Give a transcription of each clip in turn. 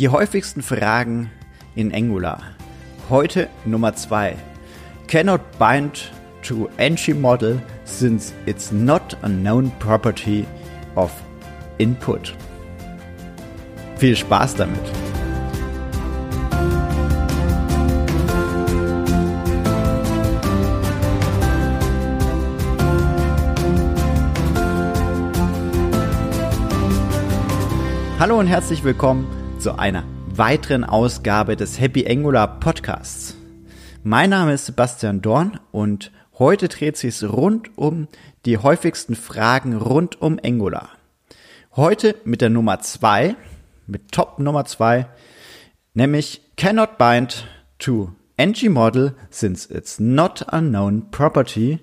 Die häufigsten Fragen in Angular. Heute Nummer 2. Cannot bind to entry model since it's not a known property of input. Viel Spaß damit! Hallo und herzlich willkommen zu einer weiteren Ausgabe des Happy Angular Podcasts. Mein Name ist Sebastian Dorn und heute dreht sich rund um die häufigsten Fragen rund um Angular. Heute mit der Nummer zwei, mit Top Nummer zwei, nämlich cannot bind to ng model since it's not a known property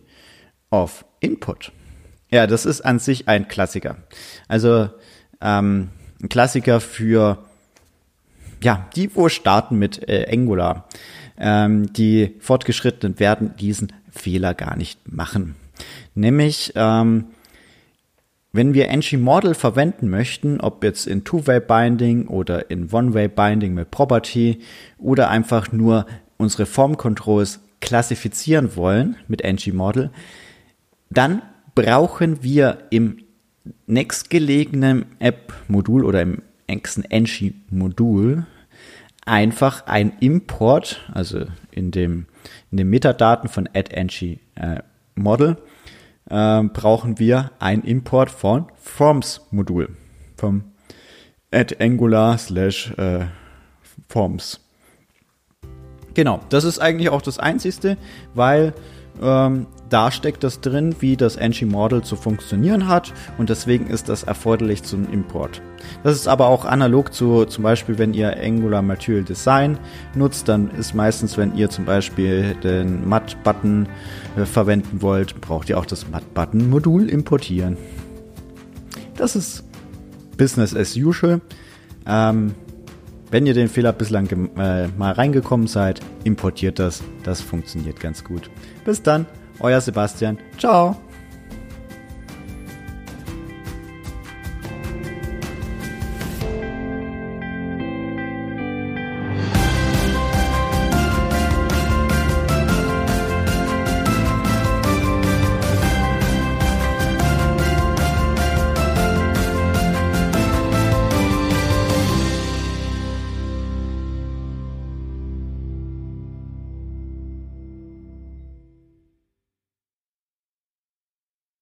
of input. Ja, das ist an sich ein Klassiker. Also ähm, ein Klassiker für ja, die, wo starten mit äh, Angular. Ähm, die Fortgeschrittenen werden diesen Fehler gar nicht machen. Nämlich, ähm, wenn wir ng-Model verwenden möchten, ob jetzt in Two-Way-Binding oder in One-Way-Binding mit Property oder einfach nur unsere Form-Controls klassifizieren wollen mit ng-Model, dann brauchen wir im nächstgelegenen App-Modul oder im nächsten Enshi-Modul einfach ein Import, also in dem in den Metadaten von add-enshi äh, Model äh, brauchen wir ein Import von Forms-Modul vom add Angular slash äh, Forms. Genau, das ist eigentlich auch das Einzigste, weil ähm, da steckt das drin, wie das ng-Model zu funktionieren hat und deswegen ist das erforderlich zum Import. Das ist aber auch analog zu zum Beispiel, wenn ihr Angular Material Design nutzt, dann ist meistens, wenn ihr zum Beispiel den Matt-Button äh, verwenden wollt, braucht ihr auch das Matt-Button-Modul importieren. Das ist Business as usual. Ähm, wenn ihr den Fehler bislang äh, mal reingekommen seid, importiert das. Das funktioniert ganz gut. Bis dann, euer Sebastian. Ciao.